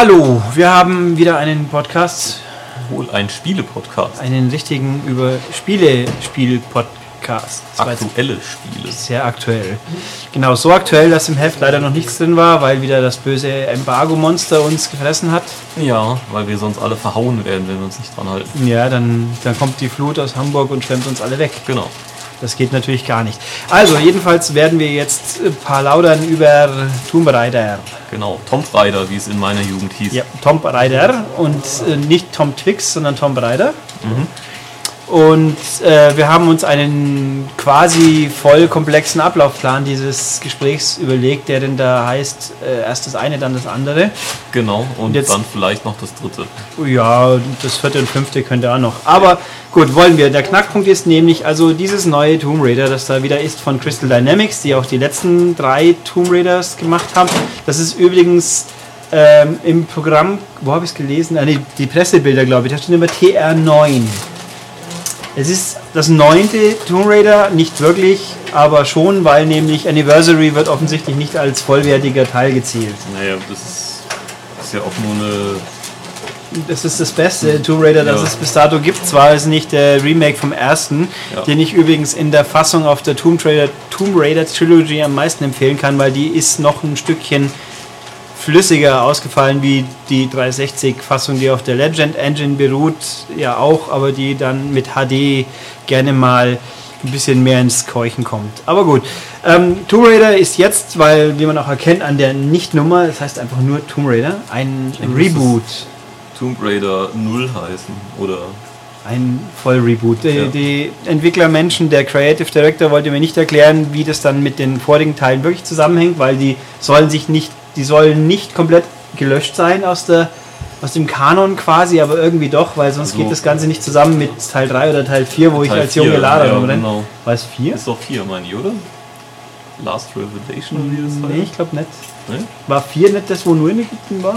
Hallo, wir haben wieder einen Podcast, Wohl ein Spiele-Podcast. einen richtigen über Spiele-Spiel-Podcast. Aktuelle Spiele. Sehr aktuell. Genau, so aktuell, dass im Heft leider noch nichts drin war, weil wieder das böse Embargo-Monster uns gefressen hat. Ja, weil wir sonst alle verhauen werden, wenn wir uns nicht dran halten. Ja, dann, dann kommt die Flut aus Hamburg und schwemmt uns alle weg. Genau. Das geht natürlich gar nicht. Also, jedenfalls werden wir jetzt ein paar laudern über Tomb Raider. Genau. Tomb Raider, wie es in meiner Jugend hieß. Ja, Tomb Raider und äh, nicht Tom Twix, sondern Tomb Raider. Und äh, wir haben uns einen quasi voll komplexen Ablaufplan dieses Gesprächs überlegt, der denn da heißt, äh, erst das eine, dann das andere. Genau. Und jetzt- dann vielleicht noch das dritte. Ja, das vierte und fünfte könnte auch noch. Aber gut, wollen wir. Der Knackpunkt ist nämlich, also dieses neue Tomb Raider, das da wieder ist von Crystal Dynamics, die auch die letzten drei Tomb Raiders gemacht haben. Das ist übrigens ähm, im Programm, wo habe ich es gelesen? Ah, nee, die Pressebilder, glaube ich, da steht immer TR9. Es ist das neunte Tomb Raider, nicht wirklich, aber schon, weil nämlich Anniversary wird offensichtlich nicht als vollwertiger Teil gezählt. Naja, das ist, ist ja auch nur eine. Das ist das beste Tomb Raider, das Ja. es bis dato gibt. Zwar ist nicht der Remake vom ersten, Ja. den ich übrigens in der Fassung auf der Tomb Raider, Tomb Raider Trilogy am meisten empfehlen kann, weil die ist noch ein Stückchen flüssiger ausgefallen wie die 360-Fassung, die auf der Legend Engine beruht, ja auch, aber die dann mit HD gerne mal ein bisschen mehr ins Keuchen kommt. Aber gut, ähm, Tomb Raider ist jetzt, weil wie man auch erkennt an der Nicht-Nummer, das heißt einfach nur Tomb Raider, ein Reboot. Tomb Raider 0 heißen. Oder. Ein Vollreboot. Die, Ja. die Entwicklermenschen, der Creative Director wollte mir nicht erklären, wie das dann mit den vorigen Teilen wirklich zusammenhängt, weil die sollen sich nicht, die sollen nicht komplett gelöscht sein aus der aus dem Kanon quasi, aber irgendwie doch, weil sonst Also- geht das Ganze nicht zusammen mit Teil 3 oder Teil 4, wo ich Teil als junge vier, Lara ja, rumrenne. genau. War es 4? Ist doch 4, meine ich, oder? Last Revelation oder wie das Nee, heißt? ich glaube nicht. Nee? War 4 nicht das, wo nur in Ägypten war?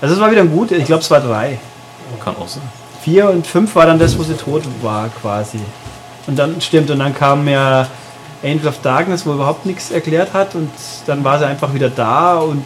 Also es war wieder ein gut, ich glaube es war 3. Kann auch sein. 4 und 5 war dann das, wo sie tot war quasi. Und dann stimmt, und dann kam ja Angel of Darkness, wo überhaupt nichts erklärt hat und dann war sie einfach wieder da und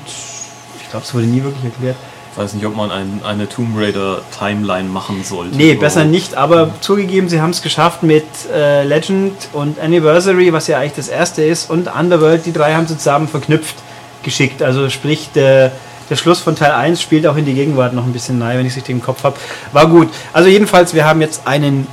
ich glaube, es wurde nie wirklich erklärt. Ich weiß nicht, ob man ein, eine Tomb Raider Timeline machen sollte. Nee, besser nicht, aber zugegeben, sie haben es geschafft mit äh, Legend und Anniversary, was ja eigentlich das erste ist, und Underworld, die drei haben sie zusammen verknüpft geschickt. Also sprich, der, der Schluss von Teil 1 spielt auch in die Gegenwart noch ein bisschen nahe, wenn ich es richtig im Kopf habe. War gut. Also jedenfalls, wir haben jetzt einen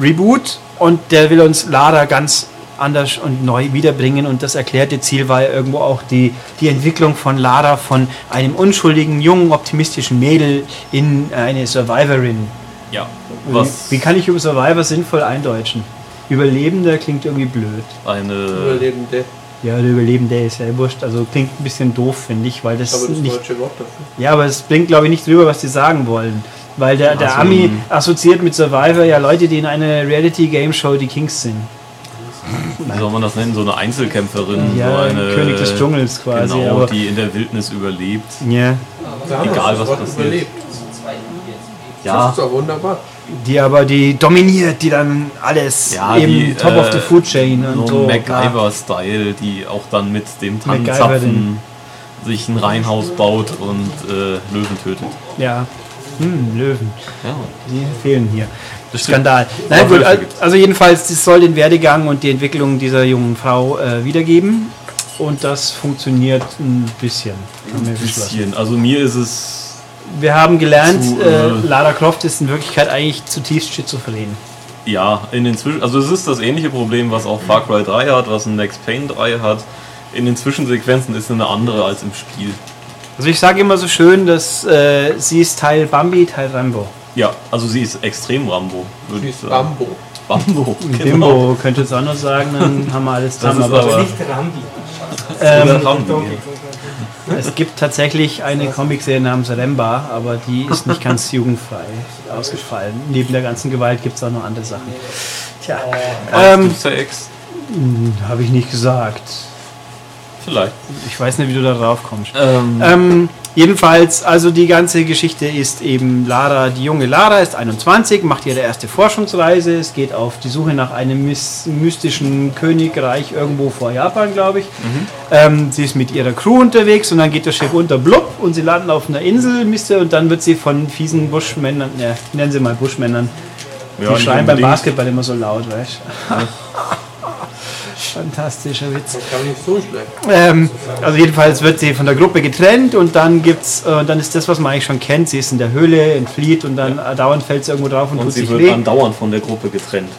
Reboot und der will uns Lara ganz anders und neu wiederbringen und das erklärte Ziel war ja irgendwo auch die, die Entwicklung von Lara von einem unschuldigen, jungen, optimistischen Mädel in eine Survivorin. Ja. Wie, Was wie kann ich über Survivor sinnvoll eindeutschen? Überlebender klingt irgendwie blöd. eine. Überlebende. Ja, der Überlebende ist ja wurscht. Also klingt ein bisschen doof, finde ich, weil das, Aber das nicht. deutsche Wort dafür. Ja, aber es blinkt, glaube ich, nicht drüber, was die sagen wollen. Weil der, der Also, Ami ähm, assoziiert mit Survivor ja Leute, die in einer Reality-Game-Show die Kings sind. Wie soll man das nennen? So eine Einzelkämpferin. Ja, so eine, König des Dschungels quasi, Genau, aber- die in der Wildnis überlebt. Ja. Egal, was passiert. Überlebt. Das Ja, ist doch wunderbar. Die aber, die dominiert, die dann alles ja im die, Top of the äh, Food Chain und so so. MacGyver-Style, die auch dann mit dem. Tannenzapfen sich ein Reihenhaus baut und äh, Löwen tötet. Ja. Hm, Löwen. Ja, Die fehlen hier. Skandal. Nein, gut, Wölfe al- gibt's. also jedenfalls, das soll den Werdegang und die Entwicklung dieser jungen Frau äh, wiedergeben. Und das funktioniert ein bisschen. Ein bisschen. Also mir ist es Wir haben gelernt, Zu, äh, äh, Lara Croft ist in Wirklichkeit eigentlich zutiefst schizophren. Ja, in den Zwischen also es ist das ähnliche Problem, was auch Far Cry 3 hat, was ein Max Payne 3 hat. In den Zwischensequenzen ist eine andere als im Spiel. Also ich sage immer so schön, dass äh, sie ist Teil Bambi, Teil Rambo. Ja, also sie ist extrem Rambo, würde ich ist sagen. Bambo. Bambo, genau. Bimbo könnte jetzt auch noch sagen, dann haben wir alles Das zusammen. ist Aber aber Nicht Rambi. ähm, Rambo. es gibt tatsächlich eine Comicserie namens Remba, aber die ist nicht ganz jugendfrei ausgefallen. Neben der ganzen Gewalt gibt es auch noch andere Sachen. Tja, Ähm, ähm, Sex? habe ich nicht gesagt. Vielleicht. Ich weiß nicht, wie du da drauf kommst. Ähm, Ähm, Jedenfalls, also die ganze Geschichte ist eben Lara, die junge Lara ist 21, macht ihre erste Forschungsreise. Es geht auf die Suche nach einem mys- mystischen Königreich irgendwo vor Japan, glaube ich. Ähm, sie ist mit ihrer Crew unterwegs und dann geht das Schiff unter Blub und sie landen auf einer Insel, Miste, und dann wird sie von fiesen Buschmännern, ne, nennen sie mal Buschmännern, die Ja, nicht schreien beim. Basketball immer so laut, weißt du? Fantastischer Witz. Das kann nicht so schlecht. Ähm, also jedenfalls wird sie von der Gruppe getrennt und dann gibt's, äh, dann ist das, was man eigentlich schon kennt. Sie ist in der Höhle, entflieht und dann äh, dauernd fällt sie irgendwo drauf und, Und tut sie sich wird weh. andauernd von der Gruppe getrennt.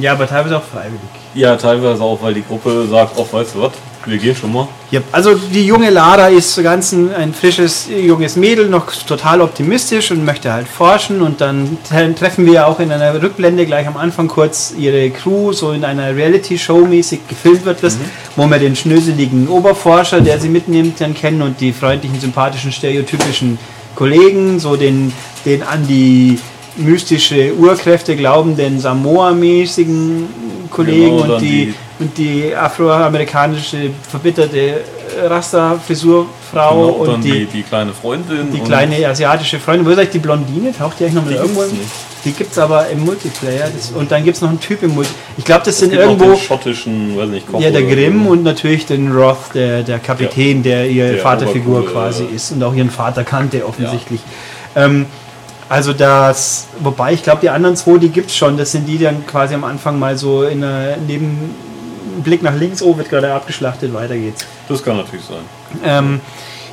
Ja, aber teilweise auch freiwillig. Ja, teilweise auch, weil die Gruppe sagt, ach, weißt du was, wir gehen schon mal. Ja, also die junge Lara ist so ganz ein, ein frisches junges Mädel, noch total optimistisch und möchte halt forschen und dann tre- treffen wir auch in einer Rückblende gleich am Anfang kurz ihre Crew, so in einer Reality-Show mäßig gefilmt wird das, wo wir den schnöseligen Oberforscher, der sie mitnimmt, dann kennen und die freundlichen, sympathischen, stereotypischen Kollegen, so den, den an die mystische Urkräfte glaubenden Samoa-mäßigen Kollegen Genau, und die, die- und die afroamerikanische verbitterte Rasta-Frisurfrau Genau, und dann die, die, die kleine Freundin. die und kleine asiatische Freundin. Wo ist eigentlich die Blondine? Taucht die eigentlich noch mal Die irgendwo? gibt's. Die gibt es aber im Multiplayer. Das, und dann gibt es noch einen Typ im Multiplayer. Ich glaube, das Es sind irgendwo schottischen, weiß nicht, Koch ja, der Grimm und natürlich den Roth, der, der Kapitän, der ihre Der Vaterfigur Obercoole, quasi ja. ist und auch ihren Vater kannte offensichtlich. Ähm, also das, wobei ich glaube, die anderen zwei, die gibt es schon. Das sind die, die dann quasi am Anfang mal so in einer, neben einem Blick nach links, oh, wird gerade abgeschlachtet, weiter geht's. Das kann natürlich sein. Ähm,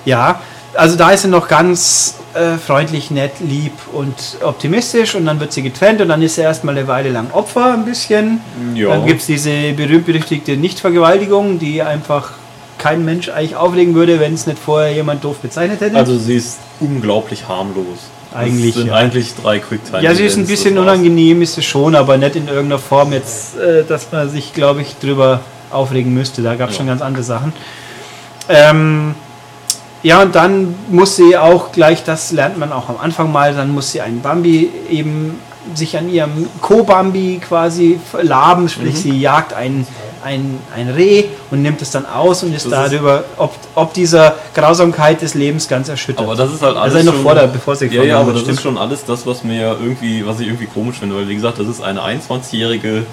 ja, also da ist sie noch ganz äh, freundlich, nett, lieb und optimistisch und dann wird sie getrennt und dann ist sie erstmal eine Weile lang Opfer ein bisschen. Ja. Dann gibt es diese berühmt-berüchtigte Nichtvergewaltigung, die einfach kein Mensch eigentlich auflegen würde, wenn es nicht vorher jemand doof bezeichnet hätte. Also sie ist unglaublich harmlos. Eigentlich, Das sind ja. eigentlich drei Quicktime. ja, sie ist ein bisschen unangenehm, ist es schon, aber nicht in irgendeiner Form jetzt, äh, dass man sich, glaube ich, drüber aufregen müsste. Da gab es Ja. schon ganz andere Sachen. Ähm, ja, und dann muss sie auch gleich, das lernt man auch am Anfang mal, dann muss sie einen Bambi eben sich an ihrem Co-Bambi quasi laben, sprich Mhm. sie jagt ein, ein, ein Reh und nimmt es dann aus und ist Das ist- darüber, ob, ob dieser Grausamkeit des Lebens ganz erschüttert. Aber das ist halt alles. Also noch schon- vor der- bevor sie Ja, ja, aber das stimmt. ist schon alles das, was mir irgendwie, was ich irgendwie komisch finde, weil wie gesagt, das ist eine 21-Jährige,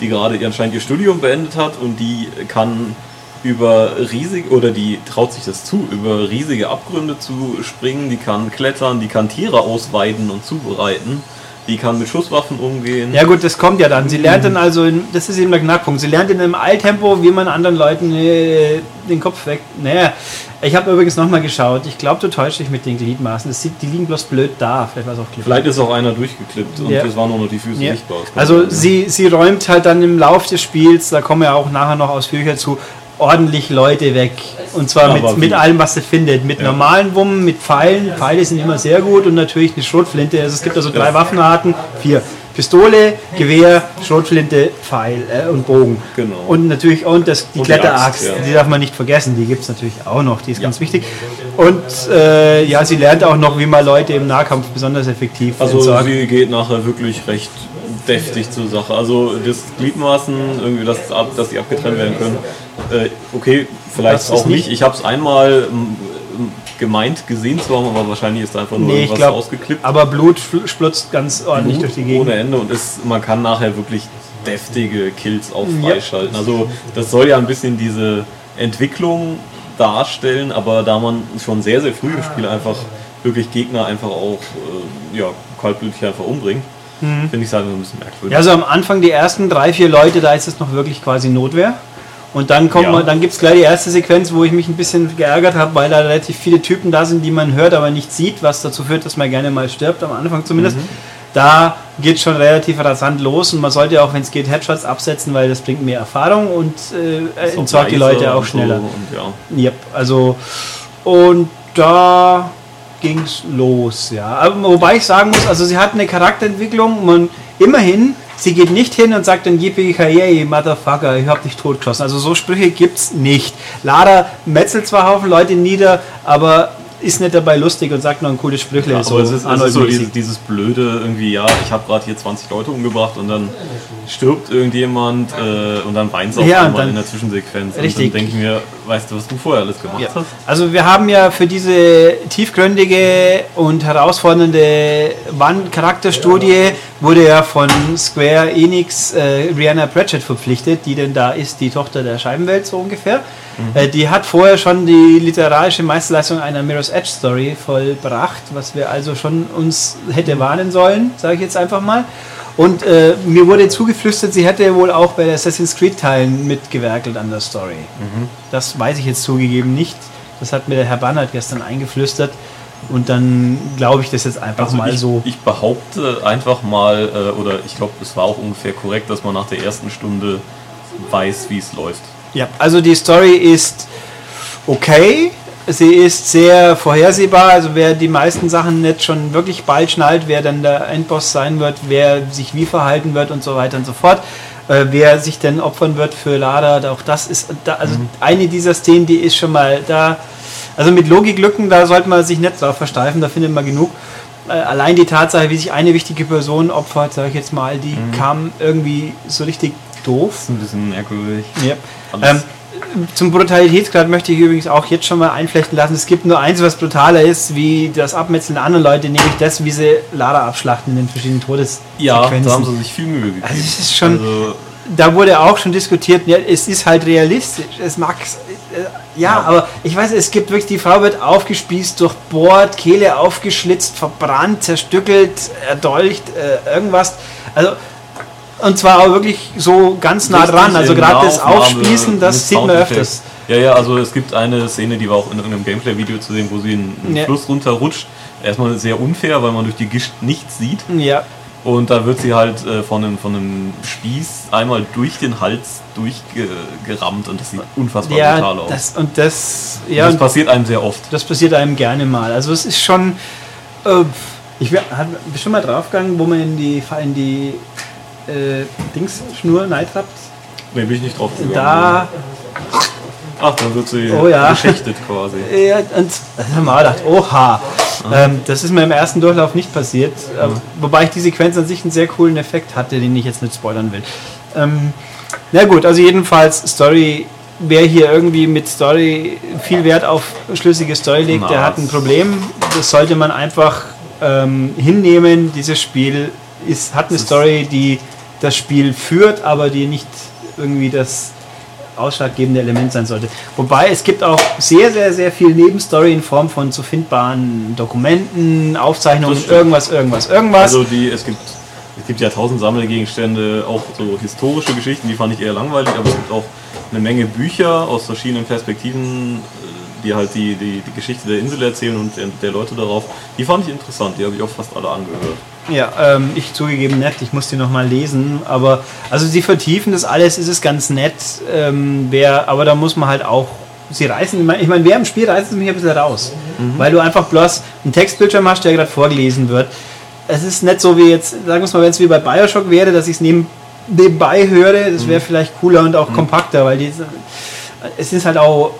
die gerade ihr- anscheinend ihr Studium beendet hat und die kann über riesig oder die traut sich das zu, über riesige Abgründe zu springen, die kann klettern, die kann Tiere ausweiden und zubereiten, die kann mit Schusswaffen umgehen. Ja gut, das kommt ja dann. Sie lernt dann also, in, das ist eben der Knackpunkt, sie lernt in einem Eiltempo, wie man anderen Leuten äh, den Kopf weg... Naja, ich habe übrigens nochmal geschaut. Ich glaube, du täuschst dich mit den Gliedmaßen. Das sieht, die liegen bloß blöd da. Vielleicht war es auch klipp. Vielleicht ist auch einer durchgeklippt und Ja. es waren nur noch die Füße Ja. sichtbar. Also ja. sie, sie räumt halt dann im Lauf des Spiels, da kommen wir auch nachher noch ausführlicher zu, ordentlich Leute weg. Und zwar mit, mit allem, was sie findet. Mit Ja. normalen Wummen, mit Pfeilen. Pfeile sind immer sehr gut und natürlich eine Schrotflinte. Also es gibt also drei. Waffenarten. Vier. Pistole, Gewehr, Schrotflinte, Pfeil äh, und Bogen. Genau. Und natürlich und das, die Und die Kletteraxt, Axt, ja. die darf man nicht vergessen, die gibt es natürlich auch noch, die ist Ja. ganz wichtig. Und äh, ja, sie lernt auch noch, wie man Leute im Nahkampf besonders effektiv Also entsorgt. sie geht nachher wirklich recht deftig zur Sache. Also das Gliedmaßen, irgendwie, dass, ab, dass die abgetrennt werden können. Äh, okay, vielleicht Das ist auch nicht- nicht. Ich habe es einmal gemeint gesehen zu haben, aber wahrscheinlich ist da einfach nur Nee, irgendwas glaube, ausgeklippt. aber Blut spl- splutzt ganz ordentlich Blut durch die Gegend. ohne Ende und es, man kann nachher wirklich deftige Kills auch Ja. freischalten. Also das soll ja ein bisschen diese Entwicklung darstellen, aber da man schon sehr, sehr früh im Spiel einfach wirklich Gegner einfach auch äh, ja, kaltblütig einfach umbringt, finde ich es halt ein bisschen merkwürdig. Mhm. Ja, also am Anfang die ersten drei, vier Leute, da ist es noch wirklich quasi Notwehr. Und dann kommt Ja. man, dann gibt es gleich die erste Sequenz, wo ich mich ein bisschen geärgert habe, weil da relativ viele Typen da sind, die man hört, aber nicht sieht, was dazu führt, dass man gerne mal stirbt, am Anfang zumindest. Mhm. Da geht schon relativ rasant los und man sollte auch, wenn es geht, Headshots absetzen, weil das bringt mehr Erfahrung und äh, entsorgt die Leute auch schneller. Und ja. Yep, also und da ging's los, ja. Aber wobei ich sagen muss, also sie hat eine Charakterentwicklung, man immerhin, sie geht nicht hin und sagt dann Yippie Motherfucker, ich hab dich totgeschossen. Also so Sprüche gibt's nicht. Lara metzelt zwar Haufen Leute nieder, aber ist nicht dabei lustig und sagt noch ein cooles Sprüchle. Ja, so aber es ist, es ist so dieses, dieses blöde irgendwie, ja, ich habe gerade hier 20 Leute umgebracht und dann stirbt irgendjemand äh, und dann weint es auf Ja, und einmal dann- in der Zwischensequenz. Richtig. Und dann denke ich mir, weißt du, was du vorher alles gemacht Ja. hast? Also wir haben ja für diese tiefgründige und herausfordernde Wand-Charakterstudie wurde ja von Square Enix äh, Rihanna Pratchett verpflichtet, die denn da ist, die Tochter der Scheibenwelt so ungefähr. Äh, die hat vorher schon die literarische Meisterleistung einer Mirror's Edge Story vollbracht, was wir also schon uns hätte warnen sollen, sage ich jetzt einfach mal. Und äh, mir wurde zugeflüstert, sie hätte wohl auch bei den Assassin's Creed Teilen mitgewerkelt an der Story. Das weiß ich jetzt zugegeben nicht. Das hat mir der Herr Bannert gestern eingeflüstert. Und dann glaube ich das jetzt einfach Also mal ich, so. ich behaupte einfach mal, äh, oder ich glaube, es war auch ungefähr korrekt, dass man nach der ersten Stunde weiß, wie es läuft. Ja, also die Story ist okay. Sie ist sehr vorhersehbar. Also wer die meisten Sachen nicht schon wirklich bald schnallt, wer dann der Endboss sein wird, wer sich wie verhalten wird und so weiter und so fort. Äh, wer sich denn opfern wird für Lara, auch das ist da, also eine dieser Szenen, die ist schon mal da. Also mit Logiklücken, da sollte man sich nicht drauf versteifen, da findet man genug. Äh, allein die Tatsache, wie sich eine wichtige Person opfert, sage ich jetzt mal, die kam irgendwie so richtig doof. Das ist ein bisschen merkwürdig. Ja. Ähm, zum Brutalitätsgrad möchte ich übrigens auch jetzt schon mal einflechten lassen. Es gibt nur eins, was brutaler ist, wie das Abmetzeln der anderen Leute, nämlich das, wie sie Lara abschlachten in den verschiedenen Todessequenzen. Ja, da haben sie sich viel Mühe gegeben. Also es ist schon- Also, da wurde auch schon diskutiert, ja, es ist halt realistisch. Es mag äh, ja, Ja. aber ich weiß, es gibt wirklich, die Frau wird aufgespießt, durchbohrt, Kehle aufgeschlitzt, verbrannt, zerstückelt, erdolcht, äh, irgendwas. Also und zwar auch wirklich so ganz nah dran. Also gerade das Aufspießen, das sieht man öfters. Ja, ja, also es gibt eine Szene, die war auch in irgendeinem Gameplay-Video zu sehen, wo sie einen, einen Ja. Fluss runterrutscht. Erstmal sehr unfair, weil man durch die Gischt nichts sieht. Ja, Und da wird sie halt äh, von, einem, von einem Spieß einmal durch den Hals durchgerammt und das sieht unfassbar ja brutal aus. das, und das, Und ja, das passiert einem sehr oft. das passiert einem gerne mal. Also es ist schon, äh, ich du schon mal draufgegangen, wo man in die, in die äh, Dingsschnur neittrappt? Nee, bin ich nicht drauf gegangen. Da, Ach, dann wird sie Oh ja. geschächtet quasi. ja, und da haben wir auch gedacht, oha, ähm, das ist mir im ersten Durchlauf nicht passiert. Äh, wobei ich die Sequenz an sich einen sehr coolen Effekt hatte, den ich jetzt nicht spoilern will. Ähm, na gut, also jedenfalls Story, wer hier irgendwie mit Story viel Wert auf schlüssige Story legt, der hat ein Problem. Das sollte man einfach ähm, hinnehmen. Dieses Spiel ist, hat eine Story, die das Spiel führt, aber die nicht irgendwie das ausschlaggebende Element sein sollte. Wobei es gibt auch sehr, sehr, sehr viel Nebenstory in Form von zu findbaren Dokumenten, Aufzeichnungen, irgendwas, irgendwas, irgendwas. Also die, es gibt es gibt ja tausend Sammelgegenstände, auch so historische Geschichten, die fand ich eher langweilig, aber es gibt auch eine Menge Bücher aus verschiedenen Perspektiven, äh, die halt die, die, die Geschichte der Insel erzählen und der, der Leute darauf. Die fand ich interessant, die habe ich auch fast alle angehört. Ja, ähm, ich zugegeben nett, ich muss die nochmal lesen, aber also sie vertiefen das alles, ist es ganz nett, ähm, wer, aber da muss man halt auch, sie reißen, ich meine, wer im Spiel reißt es mich ein bisschen raus, weil du einfach bloß einen Textbildschirm hast, der gerade vorgelesen wird. Es ist nicht so wie jetzt, sagen wir es mal, wenn es wie bei Bioshock wäre, dass ich es neben, nebenbei höre, das wäre vielleicht cooler und auch kompakter, weil die, es ist halt auch,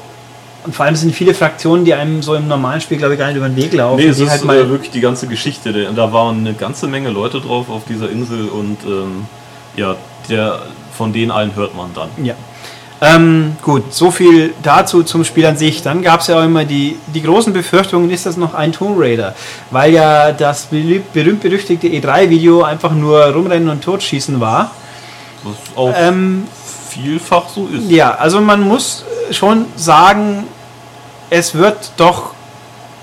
und vor allem sind viele Fraktionen, die einem so im normalen Spiel, glaube ich, gar nicht über den Weg laufen. Nee, es ist halt äh, wirklich die ganze Geschichte. Der- Da waren eine ganze Menge Leute drauf auf dieser Insel und ähm, ja, der, von denen allen hört man dann. Ja. Ähm, gut, so viel dazu zum Spiel an sich. Dann gab es ja auch immer die, die großen Befürchtungen, ist das noch ein Tomb Raider? Weil ja das berühmt-berüchtigte E3-Video einfach nur rumrennen und totschießen war. Was auch Ähm, vielfach so ist. ja, also man muss schon sagen, es wird doch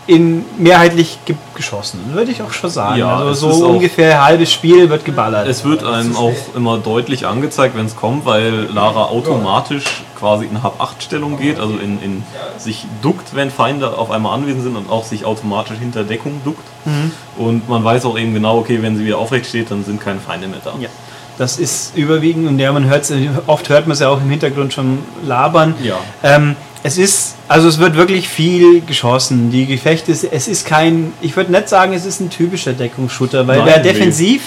in mehrheitlich ge geschossen, würde ich auch schon sagen. Ja, also so ungefähr ein halbes Spiel wird geballert. Es wird einem auch immer deutlich angezeigt, wenn es kommt, weil Lara automatisch quasi in Hab-8-Stellung geht, also in, in sich duckt, wenn Feinde auf einmal anwesend sind und auch sich automatisch hinter Deckung duckt. Mhm. Und man weiß auch eben genau, okay, wenn sie wieder aufrecht steht, dann sind keine Feinde mehr da. Ja, das ist überwiegend und ja, man hört oft hört man es ja auch im Hintergrund schon labern. Ja. Ähm, es ist, also es wird wirklich viel geschossen. Die Gefechte, es ist kein, ich würde nicht sagen, es ist ein typischer Deckungsshooter, weil Nein, wer defensiv,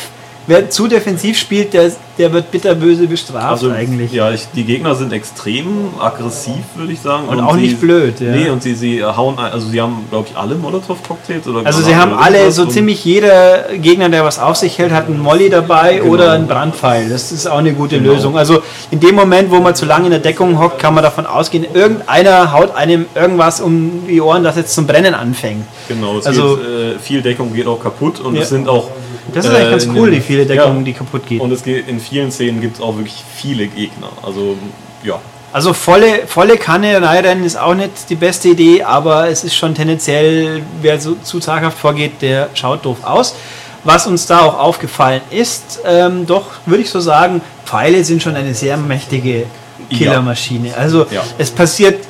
wer zu defensiv spielt, der der wird bitterböse bestraft Also eigentlich. Ja, ich, die Gegner sind extrem aggressiv, würde ich sagen. Und auch sie, nicht blöd, ja. Nee, und sie, sie hauen, also sie haben, glaube ich, alle Molotow-Cocktails oder Also sie haben alle, so und- ziemlich jeder Gegner, der was auf sich hält, hat einen Molly dabei Genau. oder einen Brandpfeil. Das ist auch eine gute Genau. Lösung. Also in dem Moment, wo man zu lange in der Deckung hockt, kann man davon ausgehen, irgendeiner haut einem irgendwas um die Ohren, das jetzt zum Brennen anfängt. Genau, es Also- geht, äh, viel Deckung geht auch kaputt und Ja. es sind auch. Das ist eigentlich ganz in cool, den- wie viele Deckungen, ja, die kaputt gehen. Und es geht in vielen Szenen gibt es auch wirklich viele Gegner. Also ja. Also volle, volle Kanne Rennen ist auch nicht die beste Idee, aber es ist schon tendenziell, wer so zu zaghaft vorgeht, der schaut doof aus. Was uns da auch aufgefallen ist, ähm, doch würde ich so sagen, Pfeile sind schon eine sehr mächtige Killermaschine. Also Ja. es passiert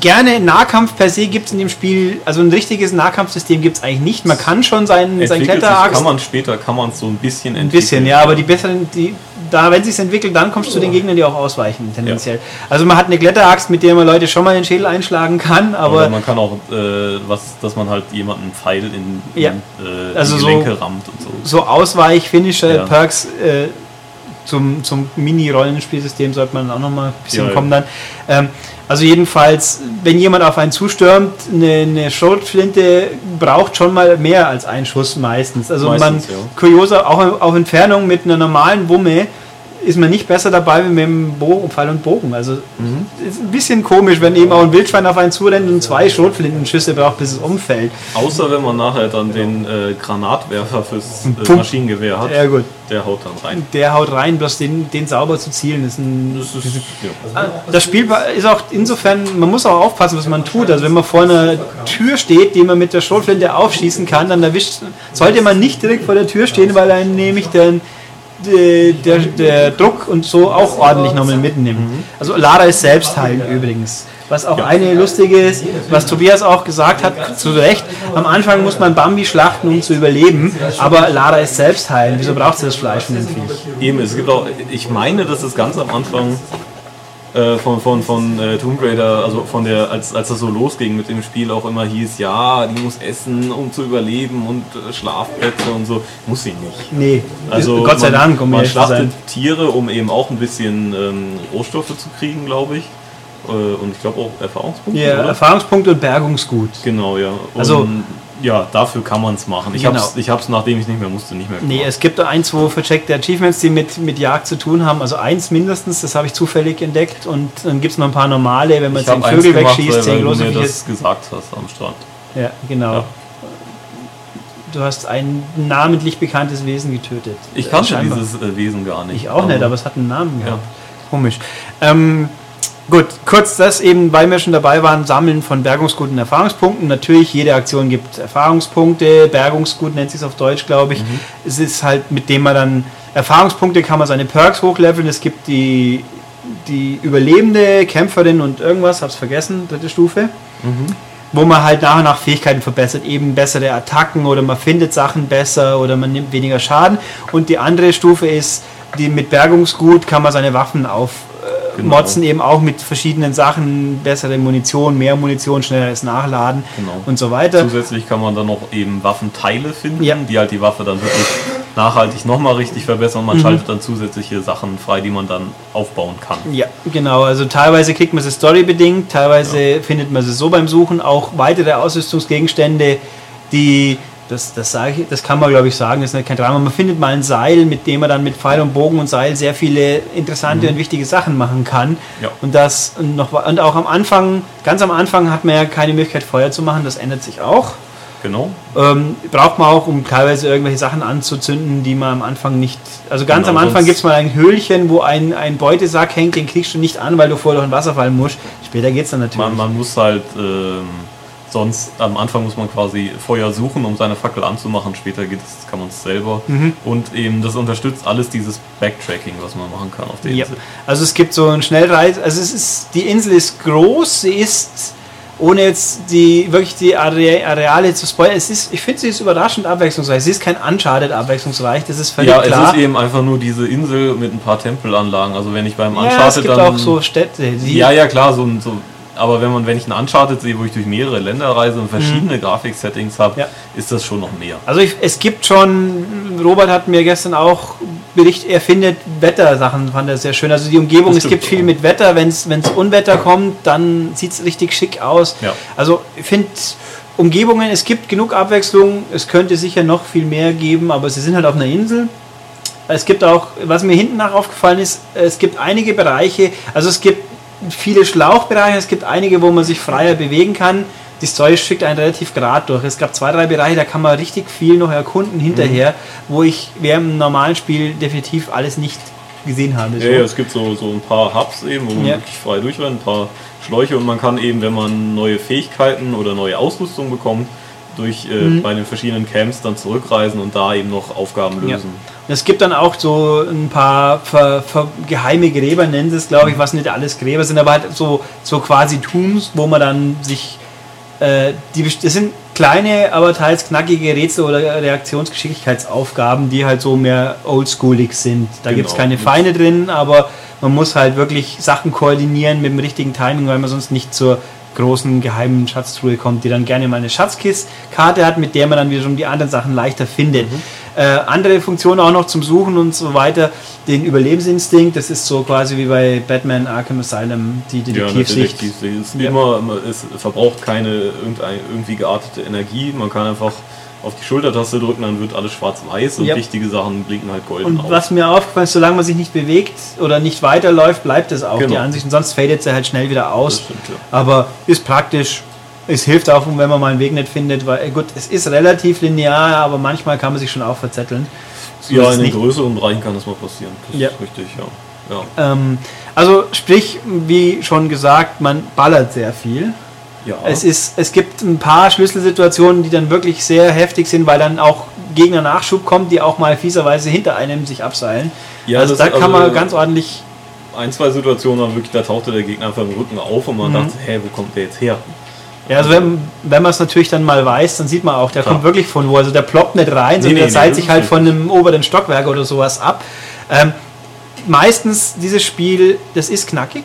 gerne Nahkampf per se gibt es in dem Spiel, also ein richtiges Nahkampfsystem gibt es eigentlich nicht. Man kann schon seinen, sein Entwickelt sich, Kletteraxt kann man später kann man es so ein bisschen ein bisschen, ja, aber die besseren, die, da, wenn sich entwickelt, dann kommst du zu den Gegnern, die auch ausweichen, tendenziell. Also man hat eine Kletteraxt, mit der man Leute schon mal den Schädel einschlagen kann, Aber aber man kann auch, äh, was, dass man halt jemanden Pfeil in, in Ja. äh, Also die so- Gelenke rammt und so. so Ausweich-Finisher-Perks Ja. äh, zum, zum Mini-Rollenspielsystem sollte man auch noch mal ein bisschen Ja, ja. kommen dann. Ähm, also jedenfalls, wenn jemand auf einen zustürmt, eine, eine Schrotflinte braucht schon mal mehr als einen Schuss meistens. Also Meistens, man, ja. kurioser, auch auf Entfernung mit einer normalen Wumme ist man nicht besser dabei wie mit dem Bogen, Pfeil und Bogen. Also Mhm. ist ein bisschen komisch, wenn eben auch ein Wildschwein auf einen zurennt und zwei Schrotflintenschüsse braucht, bis es umfällt. Außer wenn man nachher dann den äh, Granatwerfer fürs äh. Maschinengewehr hat, Ja gut, der haut dann rein. der haut rein, bloß den, den sauber zu zielen ist ein... Das ist, ja. Das Spiel ist auch insofern, man muss auch aufpassen, was man tut. Also wenn man vor einer Tür steht, die man mit der Schrotflinte aufschießen kann, dann erwischt, sollte man nicht direkt vor der Tür stehen, weil einen nämlich der, der, der, Druck und so auch ordentlich nochmal mitnimmt. Also Lara ist selbst heilen übrigens. Was auch eine lustige ist, was Tobias auch gesagt hat, zu Recht, am Anfang muss man Bambi schlachten, um zu überleben, aber Lara ist selbst heilen. Wieso braucht sie das Fleisch von dem Viech? Eben, es gibt auch, ich meine, dass es ganz am Anfang äh, von, von, von äh, Tomb Raider, also von der, als, als das so losging mit dem Spiel, auch immer hieß, ja, die muss essen, um zu überleben und äh, Schlafplätze und so. Muss sie nicht. Nee, Also Gott sei man, Dank, um man schlachtet. Tiere, um eben auch ein bisschen ähm, Rohstoffe zu kriegen, glaube ich. Äh, und ich glaube auch Erfahrungspunkte, Ja, oder? Erfahrungspunkte und Bergungsgut. Genau, ja. Und Also- ja, dafür kann man es machen. Ich Genau. hab's, ich hab's, nachdem ich nicht mehr musste, nicht mehr Nee, gemacht. es gibt ein, zwei vercheckte Achievements, die mit, mit Jagd zu tun haben. Also eins mindestens, das habe ich zufällig entdeckt. Und dann gibt es noch ein paar normale, wenn man zehn habe Vögel gemacht, wegschießt, weil, zehn weil du große mir das gesagt hast am Strand. Ja, genau. Ja. Du hast ein namentlich bekanntes Wesen getötet. Ich kannte dieses äh, Wesen gar nicht. Ich auch nicht, aber es hat einen Namen Ja. gehabt. Komisch. Ähm, gut, kurz das eben, weil wir schon dabei waren, Sammeln von Bergungsgut und Erfahrungspunkten. Natürlich, jede Aktion gibt Erfahrungspunkte. Bergungsgut nennt sich es auf Deutsch, glaube ich. Mhm. Es ist halt, mit dem man dann Erfahrungspunkte kann man seine Perks hochleveln. Es gibt die, die überlebende Kämpferin und irgendwas, hab's vergessen, dritte Stufe Mhm. wo man halt nach und nach Fähigkeiten verbessert, eben bessere Attacken oder man findet Sachen besser oder man nimmt weniger Schaden. Und die andere Stufe ist, die mit Bergungsgut kann man seine Waffen aufmotzen, Genau. motzen eben auch mit verschiedenen Sachen, bessere Munition, mehr Munition, schnelleres Nachladen Genau. und so weiter. Zusätzlich kann man dann noch eben Waffenteile finden, Ja. die halt die Waffe dann wirklich nachhaltig nochmal richtig verbessern. Mhm. Man schaltet dann zusätzliche Sachen frei, die man dann aufbauen kann. Ja, genau. Also teilweise kriegt man sie storybedingt, teilweise findet man sie so beim Suchen. Auch weitere Ausrüstungsgegenstände, die, das, das, sage ich, das kann man glaube ich sagen, das ist nicht kein Drama. Man findet mal ein Seil, mit dem man dann mit Pfeil und Bogen und Seil sehr viele interessante und wichtige Sachen machen kann. Ja. Und das noch und auch am Anfang, ganz am Anfang hat man ja keine Möglichkeit Feuer zu machen, das ändert sich auch. Genau. Ähm, braucht man auch, um teilweise irgendwelche Sachen anzuzünden, die man am Anfang nicht. Also ganz Genau, am Anfang gibt es mal ein Höhlchen, wo ein, ein Beutesack hängt, den kriegst du nicht an, weil du vorher durch ein Wasser fallen musst. Später geht es dann natürlich. Man, man muss halt ähm, sonst am Anfang muss man quasi Feuer suchen, um seine Fackel anzumachen. Später geht es, kann man es selber. Mhm. Und eben das unterstützt alles dieses Backtracking, was man machen kann auf der ja. Insel. Also es gibt so einen Schnellreis. Also es ist, die Insel ist groß, sie ist. Ohne jetzt die wirklich die Are Areale zu spoilern, es ist, ich finde sie ist überraschend abwechslungsreich. Sie ist kein Uncharted abwechslungsreich, das ist völlig Ja, klar. es ist eben einfach nur diese Insel mit ein paar Tempelanlagen. Also wenn ich beim ja, es Uncharted gibt dann auch so Städte. Die, Ja, ja, klar, so, so aber wenn man, wenn ich ein Uncharted sehe, wo ich durch mehrere Länder reise und verschiedene Grafiksettings habe, Mhm. Ja. ist das schon noch mehr. Also ich, es gibt schon, Robert hat mir gestern auch Bericht, er findet Wettersachen, fand er sehr schön. Also die Umgebung, es gibt viel mit Wetter, wenn es Unwetter kommt, dann sieht es richtig schick aus. Ja. Also ich finde Umgebungen, es gibt genug Abwechslung, es könnte sicher noch viel mehr geben, aber sie sind halt auf einer Insel. Es gibt auch, was mir hinten nach aufgefallen ist, es gibt einige Bereiche, also es gibt viele Schlauchbereiche, es gibt einige, wo man sich freier bewegen kann. Die Story schickt einen relativ gerade durch. Es gab zwei, drei Bereiche, da kann man richtig viel noch erkunden hinterher, wo ich während einem normalen Spiel definitiv alles nicht gesehen habe. Ja, ja, es gibt so, so ein paar Hubs eben, wo man Ja. wirklich frei durchrennt, ein paar Schläuche und man kann eben, wenn man neue Fähigkeiten oder neue Ausrüstung bekommt, durch äh, Mhm. bei den verschiedenen Camps dann zurückreisen und da eben noch Aufgaben Ja. lösen. Und Es gibt dann auch so ein paar ver, ver, geheime Gräber, nennen sie es, glaube ich, was nicht alles Gräber sind, aber halt so, so quasi Tombs, wo man dann sich. Äh, die, das sind kleine, aber teils knackige Rätsel- oder Reaktionsgeschicklichkeitsaufgaben, die halt so mehr oldschoolig sind. Da Genau. gibt es keine Feinde drin, aber man muss halt wirklich Sachen koordinieren mit dem richtigen Timing, weil man sonst nicht zur großen geheimen Schatztruhe kommt, die dann gerne mal eine Schatzkiste-Karte hat, mit der man dann wiederum die anderen Sachen leichter findet. Äh, andere Funktionen auch noch zum Suchen und so weiter. Den Überlebensinstinkt, das ist so quasi wie bei Batman Arkham Asylum, die Ja, Detektivsicht. Detektivsicht. Es, ist Ja. immer, immer- es verbraucht keine irgendein, irgendwie geartete Energie. Man kann einfach auf die Schultertaste drücken, dann wird alles schwarz-weiß und Ja. wichtige Sachen blinken halt golden Und auf. was mir aufgefallen ist, solange man sich nicht bewegt oder nicht weiterläuft, bleibt es auch Genau. die Ansicht. Und sonst fadet sie halt schnell wieder aus. Stimmt, ja. Aber ist praktisch. Es hilft auch, wenn man mal einen Weg nicht findet, weil äh, gut, es ist relativ linear, aber manchmal kann man sich schon auch verzetteln. So Ja, in den größeren Bereichen kann das mal passieren. Das Ja. ist richtig, ja. ja. Ähm, also sprich, wie schon gesagt, man ballert sehr viel. Ja. Es, ist, es gibt ein paar Schlüsselsituationen, die dann wirklich sehr heftig sind, weil dann auch Gegner Nachschub kommt, die auch mal fieserweise hinter einem sich abseilen. Ja, also da kann also- man ganz ordentlich. ein, zwei Situationen waren wirklich, da tauchte der Gegner einfach im Rücken auf und man Mhm. dachte, hä, wo kommt der jetzt her? Ja, also wenn, wenn man es natürlich dann mal weiß, dann sieht man auch, der Klar. kommt wirklich von wo. Also der ploppt nicht rein, sondern nee, der nee, seilt das sich halt von einem oberen Stockwerk oder sowas ab. Ähm, meistens dieses Spiel, das ist knackig,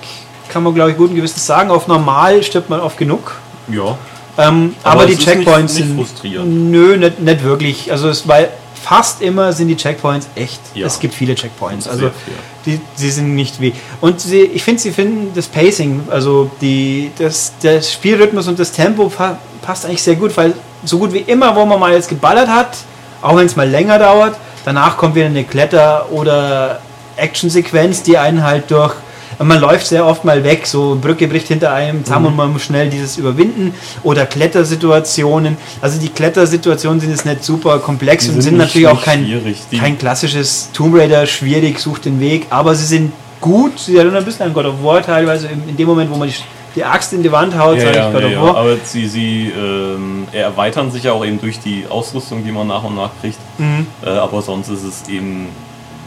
kann man glaube ich guten Gewissens sagen. Auf normal stirbt man oft genug. Ja. Ähm, aber, Aber die Checkpoints nicht- nicht sind. frustrierend. Nö, nicht, nicht wirklich. Also es weil fast immer sind die Checkpoints echt. Ja. Es gibt viele Checkpoints. Also die, sie sind nicht weh. Und sie, ich finde, sie finden das Pacing, also die, das, der Spielrhythmus und das Tempo pa passt eigentlich sehr gut, weil so gut wie immer, wo man mal jetzt geballert hat, auch wenn es mal länger dauert, danach kommt wieder eine Kletter- oder Actionsequenz, die einen halt durch. Man läuft sehr oft mal weg, so Brücke bricht hinter einem zusammen Mhm. und man muss schnell dieses überwinden. Oder Klettersituationen. Also die Klettersituationen sind jetzt nicht super komplex Die und sind sind natürlich auch kein, kein klassisches Tomb Raider, schwierig, sucht den Weg, aber sie sind gut. Sie erinnern ein bisschen an God of War teilweise, in, dem Moment, wo man die, die Axt in die Wand haut, Ja, sage ja, ja, ja. Aber sie, sie ähm, erweitern sich ja auch eben durch die Ausrüstung, die man nach und nach kriegt. Mhm. Äh, aber sonst ist es eben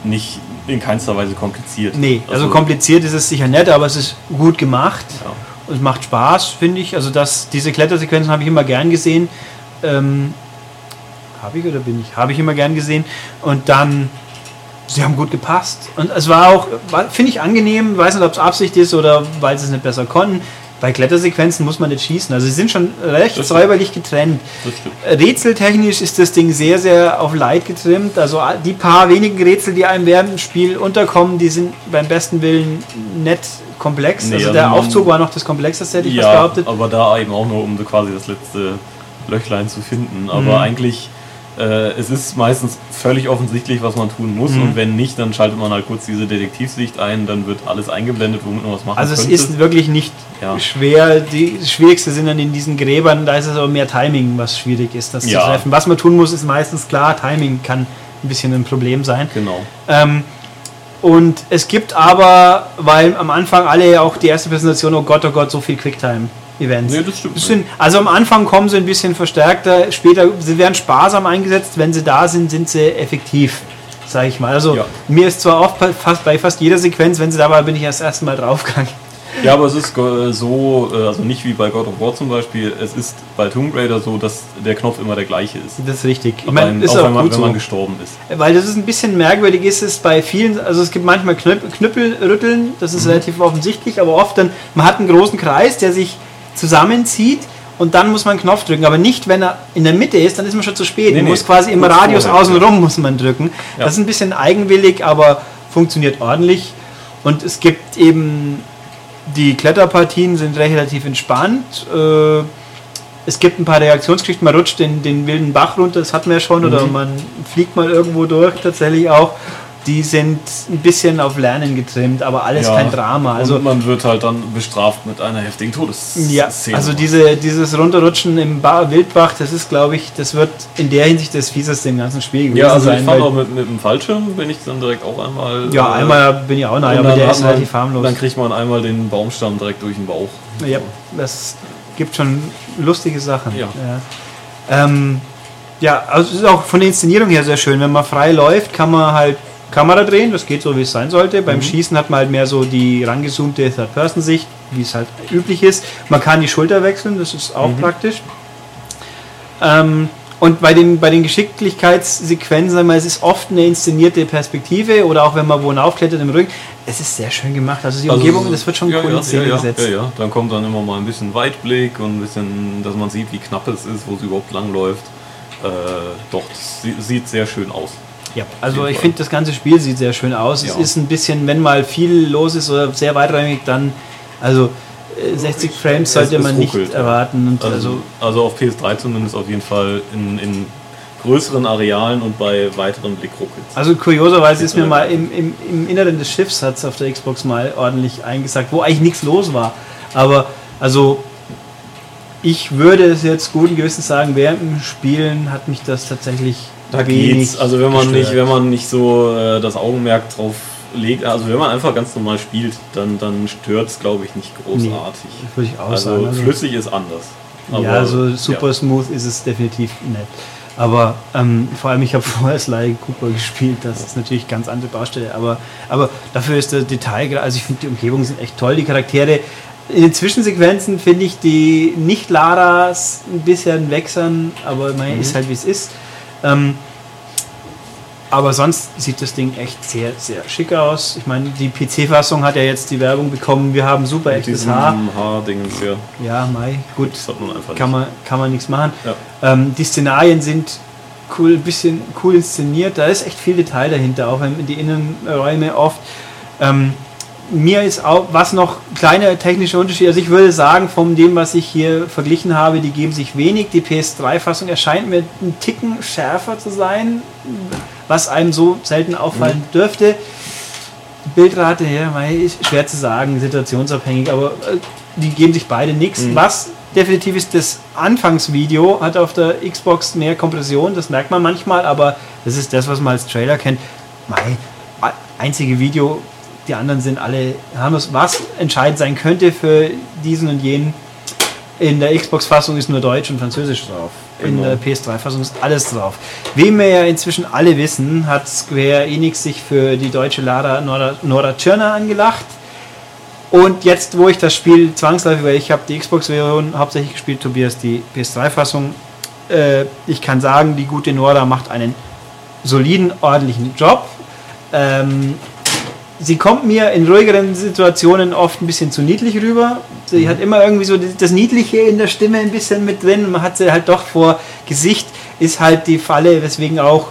nicht in keinster Weise kompliziert. Nee, also, kompliziert ist es sicher nicht, aber es ist gut gemacht. Ja. Und Es macht Spaß, finde ich. Also das, diese Klettersequenzen habe ich immer gern gesehen. Ähm, habe ich oder bin ich? Habe ich immer gern gesehen. Und dann, sie haben gut gepasst. Und es war auch, finde ich angenehm, weiß nicht, ob es Absicht ist oder weil sie es nicht besser konnten. Bei Klettersequenzen muss man nicht schießen. Also sie sind schon recht säuberlich getrennt. Rätseltechnisch ist das Ding sehr, sehr auf Light getrimmt. Also die paar wenigen Rätsel, die einem während dem Spiel unterkommen, die sind beim besten Willen nicht komplex. Nee, also der man- Aufzug war noch das komplexeste, hätte ich Ja, behauptet. aber da eben auch nur, um quasi das letzte Löchlein zu finden. Aber Mhm. eigentlich, äh, es ist meistens völlig offensichtlich, was man tun muss. Mhm. Und wenn nicht, dann schaltet man halt kurz diese Detektivsicht ein, dann wird alles eingeblendet, womit man was machen Also es könnte. ist wirklich nicht Ja. schwer. Die Schwierigste sind dann in diesen Gräbern, da ist es aber mehr Timing, was schwierig ist, das Ja. zu treffen. Was man tun muss, ist meistens klar, Timing kann ein bisschen ein Problem sein. Genau. Ähm, und es gibt aber, weil am Anfang alle auch die erste Präsentation, oh Gott, oh Gott, so viel Quicktime-Events. Nee, das stimmt Das sind, also am Anfang kommen sie ein bisschen verstärkter, später, sie werden sparsam eingesetzt, wenn sie da sind, sind sie effektiv, sage ich mal. Also Ja. mir ist zwar oft bei fast, bei fast jeder Sequenz, wenn sie da war, bin ich erst erst mal draufgegangen. Ja, aber es ist äh, so, äh, also nicht wie bei God of War zum Beispiel, es ist bei Tomb Raider so, dass der Knopf immer der gleiche ist. Das ist richtig. Ich Auch meine, ist auch auch wenn man, gut wenn man so. gestorben ist. Weil das ist ein bisschen merkwürdig, ist es bei vielen, also es gibt manchmal Knüpp, Knüppel rütteln, das ist relativ offensichtlich, aber oft dann, man hat einen großen Kreis, der sich zusammenzieht und dann muss man einen Knopf drücken. Aber nicht, wenn er in der Mitte ist, dann ist man schon zu spät. Nee, man nee, muss quasi im Radius vorher, außenrum muss man drücken. Ja. Das ist ein bisschen eigenwillig, aber funktioniert ordentlich. Und es gibt eben die Kletterpartien sind relativ entspannt. Äh, es gibt ein paar Reaktionsgeschichten, man rutscht den, den wilden Bach runter, das hatten wir ja schon, oder Mhm. man fliegt mal irgendwo durch, tatsächlich auch. Die sind ein bisschen auf Lernen getrimmt, aber alles Ja, kein Drama. Also und man wird halt dann bestraft mit einer heftigen Todesszene. ja, also diese, dieses Runterrutschen im ba Wildbach, das ist, glaube ich, das wird in der Hinsicht das fieseste im ganzen Spiel gewesen Ja, also sein. ich fand weil- auch mit, mit dem Fallschirm bin ich dann direkt auch einmal. ja, äh, einmal bin ich auch nahe, aber der ist man- relativ harmlos. Dann kriegt man einmal den Baumstamm direkt durch den Bauch. Ja, das gibt schon lustige Sachen. Ja. Ja, ähm, ja also es ist auch von der Inszenierung her sehr schön. Wenn man frei läuft, kann man halt Kamera drehen, das geht so, wie es sein sollte. Mhm. Beim Schießen hat man halt mehr so die rangezoomte Third-Person-Sicht, wie es halt üblich ist. Man kann die Schulter wechseln, das ist Mhm. auch praktisch. Ähm, und bei den, bei den Geschicklichkeitssequenzen, es ist oft eine inszenierte Perspektive oder auch wenn man wo aufklettert im Rücken, es ist sehr schön gemacht. Also die Umgebung, das wird schon ja, cool ja, in Szene ja, ja, gesetzt. Ja, ja, dann kommt dann immer mal ein bisschen Weitblick und ein bisschen, dass man sieht, wie knapp es ist, wo es überhaupt lang läuft. Äh, doch, das sie- sieht sehr schön aus. Ja, also ich finde, das ganze Spiel sieht sehr schön aus. Es Ja. ist ein bisschen, wenn mal viel los ist oder sehr weiträumig, dann, also äh, 60 Frames sollte Es- es man nicht ruckelt, ja. erwarten. Also, also, also auf PS3 zumindest auf jeden Fall in, in größeren Arealen und bei weiteren Blick ruckelt also kurioserweise ist mir mal im, im, im Inneren des Schiffs hat es auf der Xbox mal ordentlich eingesagt, wo eigentlich nichts los war. Aber also ich würde es jetzt guten Gewissens sagen, während dem Spielen hat mich das tatsächlich Da geht's. Also wenn man gestört. nicht, wenn man nicht so äh, das Augenmerk drauf legt, also wenn man einfach ganz normal spielt, dann, dann stört es glaube ich nicht großartig. würde ich auch also sagen. Also- flüssig ist anders. Aber, ja, also super ja. smooth ist es definitiv nett. Aber ähm, vor allem, ich habe vorher Sly Cooper gespielt, das ist natürlich eine ganz andere Baustelle. Aber, aber dafür ist der Detail, also ich finde die Umgebungen sind echt toll, die Charaktere. In den Zwischensequenzen finde ich die Nicht-Laras ein bisschen wechseln, aber mein, Mhm. ist halt wie es ist. Ähm, aber sonst sieht das Ding echt sehr, sehr schick aus. Ich meine, die PC-Fassung hat ja jetzt die Werbung bekommen, wir haben super Mit echtes Haar. Haardingens, ja. Ja, Mai, gut, Das hat man einfach kann man, kann man nichts machen. Ja. Ähm, die Szenarien sind cool, bisschen cool inszeniert. Da ist echt viel Detail dahinter, auch wenn die Innenräume oft. Ähm, mir ist auch, was noch kleine technische Unterschiede, also ich würde sagen, von dem, was ich hier verglichen habe, die geben sich wenig. Die PS3-Fassung erscheint mir einen Ticken schärfer zu sein, was einem so selten auffallen dürfte. Bildrate, ja, ist schwer zu sagen, situationsabhängig, aber äh, die geben sich beide nichts. Was definitiv ist, das Anfangsvideo hat auf der Xbox mehr Kompression, das merkt man manchmal, aber das ist das, was man als Trailer kennt. Mei, a- einzige Video, die anderen sind alle harmlos. Was entscheidend sein könnte für diesen und jenen, in der Xbox-Fassung ist nur Deutsch und Französisch drauf. In Genau. der PS3-Fassung ist alles drauf. Wie wir ja inzwischen alle wissen, hat Square Enix sich für die deutsche Lara Nora, Nora Tschirner angelacht. Und jetzt, wo ich das Spiel zwangsläufig, weil ich habe die Xbox-Version hauptsächlich gespielt, Tobias die PS3-Fassung, äh, ich kann sagen, die gute Nora macht einen soliden, ordentlichen Job. Ähm, sie kommt mir in ruhigeren Situationen oft ein bisschen zu niedlich rüber. Sie hat immer irgendwie so das Niedliche in der Stimme ein bisschen mit drin. Man hat sie halt doch vor Gesicht, ist halt die Falle, weswegen auch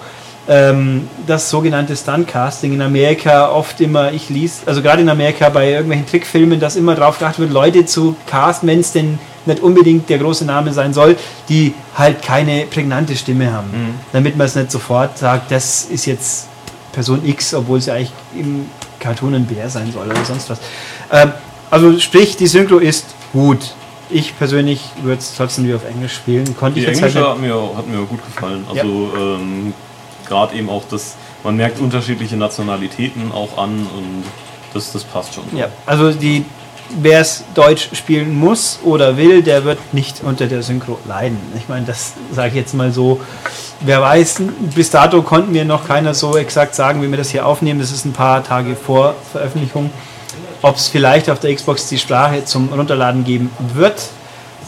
ähm, das sogenannte Stuntcasting in Amerika oft immer, ich lies, also gerade in Amerika bei irgendwelchen Trickfilmen, dass immer drauf geachtet wird, Leute zu casten, wenn es denn nicht unbedingt der große Name sein soll, die halt keine prägnante Stimme haben. Damit man es nicht sofort sagt, das ist jetzt Person X, obwohl ja eigentlich im Cartoon ein Bär sein soll oder sonst was. Ähm, also sprich, die Synchro ist gut. Ich persönlich würde es trotzdem wie auf Englisch spielen. Konnte Die ich halt englische nicht. hat mir, hat mir gut gefallen. Also ähm, gerade eben auch das, man merkt unterschiedliche Nationalitäten auch an und das, das passt schon. Ja, also die, wer es Deutsch spielen muss oder will, der wird nicht unter der Synchro leiden. Ich meine, das sage ich jetzt mal so. Wer weiß, bis dato konnten mir noch keiner so exakt sagen, wie wir das hier aufnehmen. Das ist ein paar Tage vor Veröffentlichung. Ob es vielleicht auf der Xbox die Sprache zum Runterladen geben wird,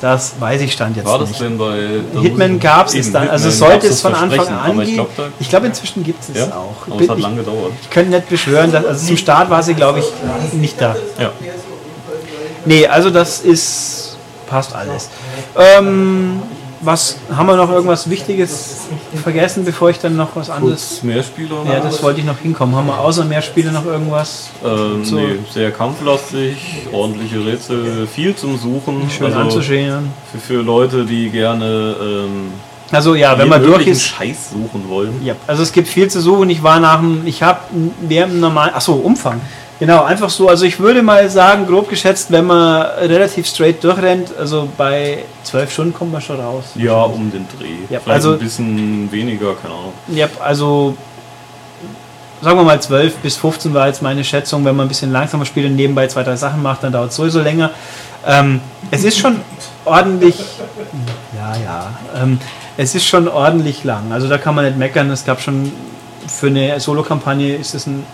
das weiß ich stand jetzt War das nicht. denn bei Hitman gab es dann, also Hitman sollte es von Anfang an ich gehen. glaube, Ich glaube, inzwischen gibt es es ja, auch. aber Bin- es hat ich lange gedauert. kann nicht beschwören, dass, also zum Start war sie, glaube ich, nicht da. Ja. Nee, also das ist passt alles. Ähm, was haben wir noch irgendwas Wichtiges vergessen, bevor ich dann noch was anderes. Kurz Mehrspieler. Ja, das wollte ich noch hinkommen. Haben wir außer mehr Spiele noch irgendwas? Ähm, So. nee, sehr kampflastig, ordentliche Rätsel, viel zum Suchen. Schön also anzuschauen. für, für Leute, die gerne ähm, Also ja, wenn man durch ist. Scheiß suchen wollen. Ja, also es gibt viel zu suchen. Ich war nach dem, ich habe während dem normalen, achso, Umfang. Genau, einfach so. Also ich würde mal sagen, grob geschätzt, wenn man relativ straight durchrennt, also bei 12 Stunden kommt man schon raus. Ja, um den Dreh. Ja, Vielleicht also- ein bisschen weniger, keine Ahnung. Ja, also sagen wir mal 12 bis 15 war jetzt meine Schätzung. Wenn man ein bisschen langsamer spielt und nebenbei zwei, drei Sachen macht, dann dauert es sowieso länger. Ähm, es ist schon ordentlich, ja, ja, ähm, es ist schon ordentlich lang. Also da kann man nicht meckern. Es gab schon für eine Solo-Kampagne ist es ein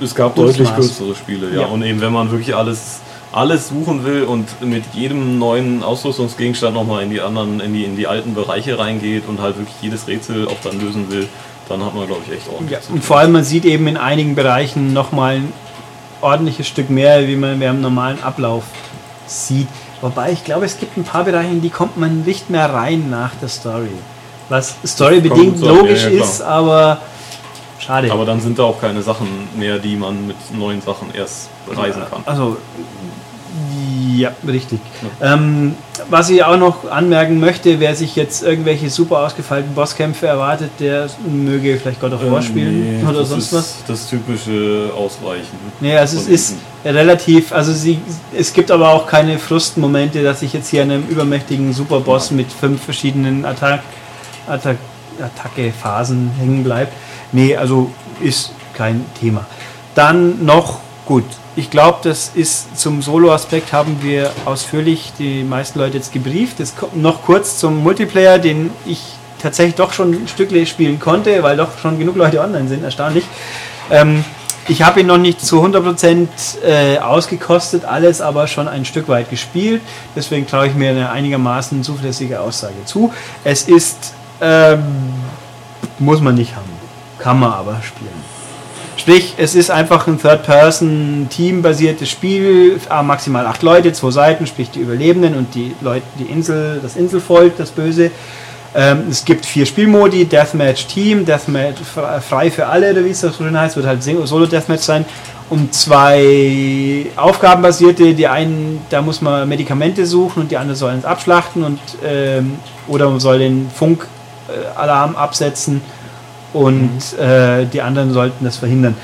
Es gab deutlich kürzere Spiele, ja. Ja. Und eben, wenn man wirklich alles, alles suchen will und mit jedem neuen Ausrüstungsgegenstand nochmal in die anderen, in die, in die alten Bereiche reingeht und halt wirklich jedes Rätsel auch dann lösen will, dann hat man, glaube ich, echt ordentlich Ja, und vor allem man sieht eben in einigen Bereichen nochmal ein ordentliches Stück mehr, wie man dem normalen Ablauf sieht. Wobei ich glaube, es gibt ein paar Bereiche, in die kommt man nicht mehr rein nach der Story. Was storybedingt logisch ja, ja, ist, aber schade. Aber dann sind da auch keine Sachen mehr, die man mit neuen Sachen erst reisen kann. Also, ja, richtig. Ähm, was ich auch noch anmerken möchte, wer sich jetzt irgendwelche super ausgefeilten Bosskämpfe erwartet, der möge vielleicht God of War spielen Ähm, Nee, oder sonst ist was. Das typische Ausweichen. Nee, also es Von ist relativ, also sie, es gibt aber auch keine Frustmomente, dass ich jetzt hier an einem übermächtigen Superboss mit fünf verschiedenen Attack, Attack, Attacke-Phasen hängen bleibt. Nee, also ist kein Thema. Dann noch, gut, ich glaube, das ist zum Solo-Aspekt haben wir ausführlich die meisten Leute jetzt gebrieft. Kommt noch kurz zum Multiplayer, den ich tatsächlich doch schon ein Stück spielen konnte, weil doch schon genug Leute online sind, erstaunlich. Ähm, ich habe ihn noch nicht zu 100% äh, ausgekostet, alles aber schon ein Stück weit gespielt. Deswegen traue ich mir eine einigermaßen zuverlässige Aussage zu. Es ist, ähm, muss man nicht haben, kann man aber spielen. Sprich, es ist einfach ein Third-Person-Team-basiertes Spiel, äh, maximal acht Leute, zwei Seiten, sprich die Überlebenden und die Leute, die Insel, das Inselvolk, das Böse. Ähm, es gibt vier Spielmodi, Deathmatch Team, Deathmatch fre- frei für alle, oder wie es so schön heißt, wird halt Solo-Deathmatch sein. Und zwei aufgabenbasierte, die einen, da muss man Medikamente suchen und die anderen sollen es abschlachten und ähm, oder man soll den Funkalarm absetzen und äh, die anderen sollten das verhindern.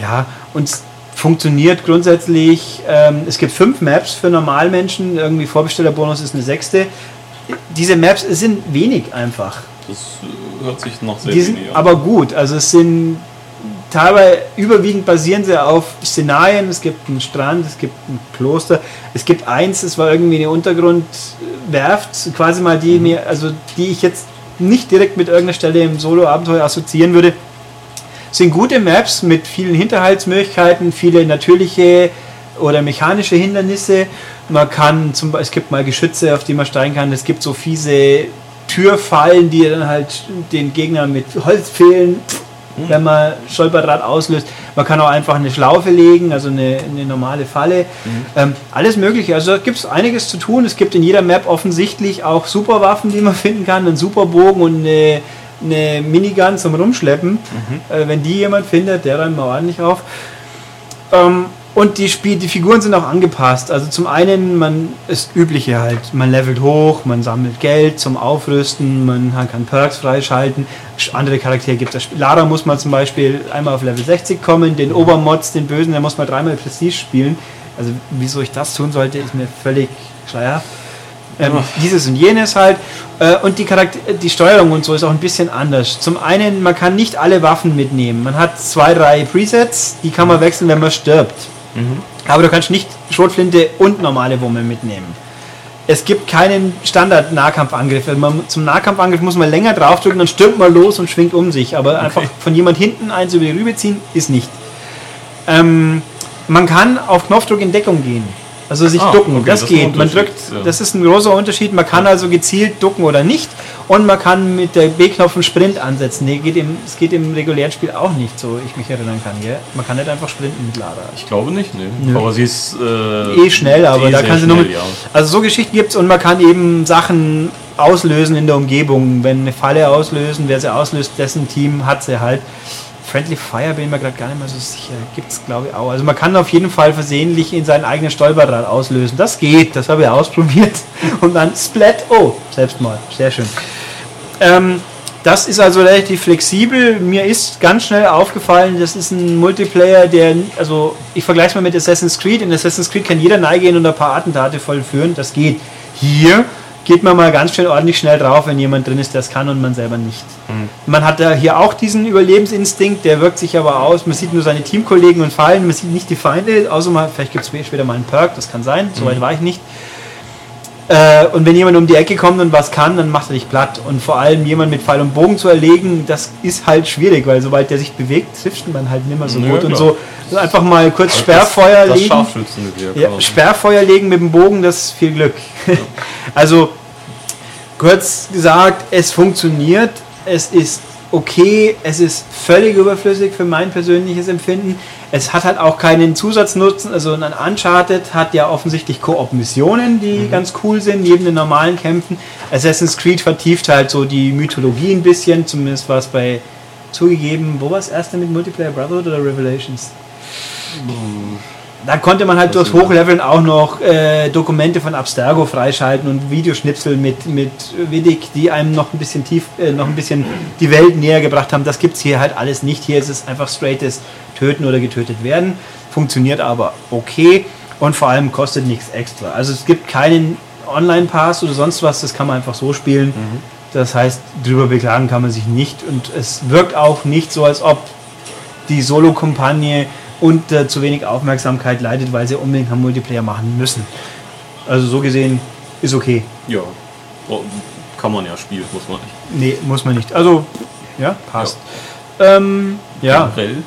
Ja, und es funktioniert grundsätzlich. Ähm, es gibt fünf Maps für Normalmenschen, irgendwie Vorbestellerbonus ist eine sechste. Diese Maps sind wenig einfach. Das hört sich noch sehr Die sind wenig an. aber gut. Also es sind teilweise überwiegend basieren sie auf Szenarien. Es gibt einen Strand, es gibt ein Kloster, es gibt eins, es war irgendwie eine Untergrundwerft, quasi mal die mir, also die ich jetzt nicht direkt mit irgendeiner Stelle im Solo-Abenteuer assoziieren würde. Sind gute Maps mit vielen Hinterhaltsmöglichkeiten, viele natürliche oder mechanische Hindernisse. Man kann zum Beispiel, es gibt mal Geschütze, auf die man steigen kann. Es gibt so fiese Türfallen, die dann halt den Gegner mit Holzpfählen, wenn man Stolperdraht auslöst. Man kann auch einfach eine Schlaufe legen, also eine, eine normale Falle. Ähm, alles Mögliche. Also da gibt es einiges zu tun. Es gibt in jeder Map offensichtlich auch Superwaffen, die man finden kann, einen Superbogen und eine, eine Minigun zum Rumschleppen. Äh, wenn die jemand findet, der räumt mal ordentlich auf. Ähm, und die, Spiel, die Figuren sind auch angepasst. Also zum einen, man ist übliche halt, man levelt hoch, man sammelt Geld zum Aufrüsten, man kann Perks freischalten. Sch- Andere Charaktere gibt es. Lara muss man zum Beispiel einmal auf Level 60 kommen, den Obermods, den Bösen, der muss man dreimal Prestige spielen. Also wieso ich das tun sollte, ist mir völlig schleierhaft. Ähm, dieses und jenes halt. Äh, und die, Charakter die Steuerung und so ist auch ein bisschen anders. Zum einen, man kann nicht alle Waffen mitnehmen. Man hat zwei, drei Presets, die kann man wechseln, wenn man stirbt. Aber du kannst nicht Schrotflinte und normale Wumme mitnehmen. Es gibt keinen Standard-Nahkampfangriff. Also zum Nahkampfangriff muss man länger draufdrücken, dann stürmt man los und schwingt um sich. Aber einfach von jemand hinten eins über die Rübe ziehen, ist nicht. Ähm, man kann auf Knopfdruck in Deckung gehen. Also sich Ah, ducken, okay, das, das geht. Man drückt, ja. das ist ein großer Unterschied. Man kann also gezielt ducken oder nicht. Und man kann mit der B-Knopf einen Sprint ansetzen. Nee, geht im, es geht im regulären Spiel auch nicht, so ich mich erinnern kann. Gell? Man kann nicht einfach sprinten mit Lara. Ich glaube nicht, ne. Nö. Aber sie ist äh, eh schnell, aber eh da kann sie nur mit. ja. Also so Geschichten gibt es und man kann eben Sachen auslösen in der Umgebung. Wenn eine Falle auslösen, wer sie auslöst, dessen Team hat sie halt. Friendly Fire bin ich mir gerade gar nicht mehr so sicher. Gibt es glaube ich auch. Also man kann auf jeden Fall versehentlich in seinen eigenen Stolperrad auslösen. Das geht, das habe ich ausprobiert. Und dann Splat. Oh, Selbstmord. Sehr schön. Ähm, das ist also relativ flexibel. Mir ist ganz schnell aufgefallen, das ist ein Multiplayer, der, also ich vergleiche es mal mit Assassin's Creed. In Assassin's Creed kann jeder neigehen und ein paar Attentate vollführen. Das geht. Hier geht man mal ganz schön ordentlich schnell drauf, wenn jemand drin ist, der es kann und man selber nicht. Man hat da hier auch diesen Überlebensinstinkt, der wirkt sich aber aus. Man sieht nur seine Teamkollegen und Fallen, man sieht nicht die Feinde, außer mal, vielleicht gibt es später mal einen Perk, das kann sein, soweit war ich nicht. Äh, und wenn jemand um die Ecke kommt und was kann, dann macht er dich platt. Und vor allem jemand mit Pfeil und Bogen zu erlegen, das ist halt schwierig, weil sobald der sich bewegt, trifft man halt nicht mehr so Nö, gut. Und klar. so, so einfach mal kurz Das- Sperrfeuer das legen. Scharfschützengewehr. Ja. Sperrfeuer legen mit dem Bogen, das ist viel Glück. also, kurz gesagt, es funktioniert, es ist okay, es ist völlig überflüssig für mein persönliches Empfinden. Es hat halt auch keinen Zusatznutzen, also ein Uncharted hat ja offensichtlich Koop-Missionen, die ganz cool sind, neben den normalen Kämpfen. Assassin's Creed vertieft halt so die Mythologie ein bisschen, zumindest war es bei zugegeben, wo war es erste mit Multiplayer Brotherhood oder Revelations? Da konnte man halt durchs. Hochleveln auch noch äh, Dokumente von Abstergo freischalten und Videoschnipsel mit, mit Vidic, die einem noch ein bisschen tief, äh, noch ein bisschen die Welt näher gebracht haben. Das gibt es hier halt alles nicht. Hier ist es einfach straightes Töten oder getötet werden. Funktioniert aber okay und vor allem kostet nichts extra. Also es gibt keinen Online-Pass oder sonst was, das kann man einfach so spielen. Das heißt, drüber beklagen kann man sich nicht und es wirkt auch nicht so, als ob die Solo-Kampagne unter zu wenig Aufmerksamkeit leidet, weil sie unbedingt einen Multiplayer machen müssen. Also so gesehen ist okay. Ja. Oh, kann man ja spielen, muss man nicht. Nee, muss man nicht. Also, ja, passt. Ja, ähm, ja Generell,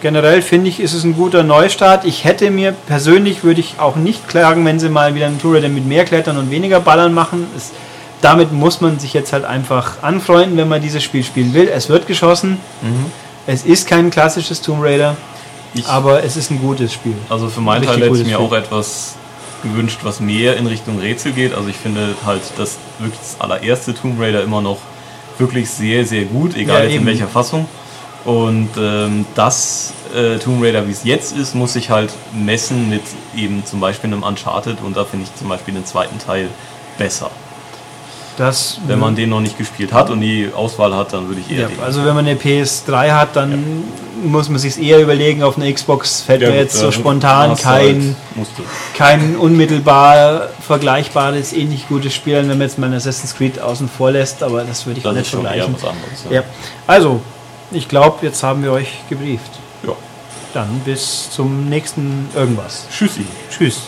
generell finde ich, ist es ein guter Neustart. Ich hätte mir persönlich, würde ich auch nicht klagen, wenn sie mal wieder einen Tour mit mehr Klettern und weniger Ballern machen. Es, damit muss man sich jetzt halt einfach anfreunden, wenn man dieses Spiel spielen will. Es wird geschossen. Es ist kein klassisches Tomb Raider, ich, aber es ist ein gutes Spiel. also für meinen Teil hätte ich mir Spiel. auch etwas gewünscht, was mehr in Richtung Rätsel geht. Also ich finde halt das wirklich das allererste Tomb Raider immer noch wirklich sehr, sehr gut, egal Ja, jetzt in welcher Fassung. Und ähm, das äh, Tomb Raider, wie es jetzt ist, muss sich halt messen mit eben zum Beispiel einem Uncharted und da finde ich zum Beispiel den zweiten Teil besser. Das, Wenn man den noch nicht gespielt hat und die Auswahl hat, dann würde ich eher ja, also wenn man eine PS3 hat, dann muss man sich eher überlegen. Auf eine Xbox fällt Ja, mir jetzt so spontan hast du kein, kein unmittelbar vergleichbares, ähnlich gutes Spiel, an, wenn man jetzt mal Assassin's Creed außen vor lässt, aber das würde ich Das nicht ist vergleichen. anderes. Ja. Also, ich glaube, jetzt haben wir euch gebrieft. ja. Dann bis zum nächsten irgendwas. Tschüssi. Tschüss.